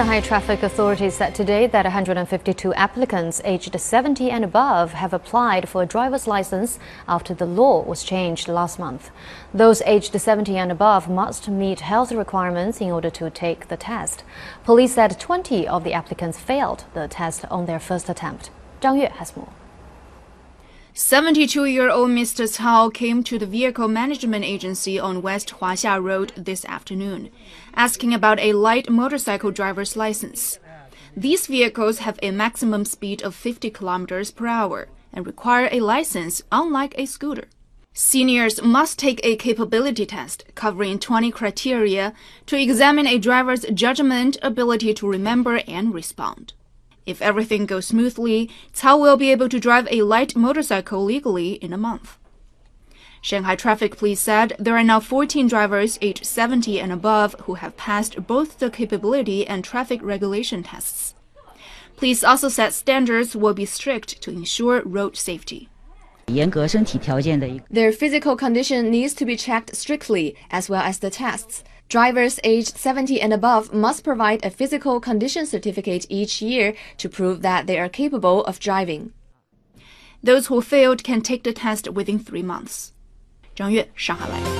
Shanghai traffic authorities said today that 152 applicants aged 70 and above have applied for a driver's license after the law was changed last month. Those aged 70 and above must meet health requirements in order to take the test. Police said 20 of the applicants failed the test on their first attempt. Zhang Yue has more. 72-year-old Mr. Cao came to the Vehicle Management Agency on West Huaxia Road this afternoon, asking about a light motorcycle driver's license. These vehicles have a maximum speed of 50 kilometers per hour and require a license unlike a scooter. Seniors must take a capability test covering 20 criteria to examine a driver's judgment, ability to remember, and respond. If everything goes smoothly, Cao will be able to drive a light motorcycle legally in a month. Shanghai Traffic Police said there are now 14 drivers aged 70 and above who have passed both the capability and traffic regulation tests. Police also said standards will be strict to ensure road safety. Their physical condition needs to be checked strictly, as well as the tests. Drivers aged 70 and above must provide a physical condition certificate each year to prove that they are capable of driving. Those who failed can take the test within three months. 张悦，上海来。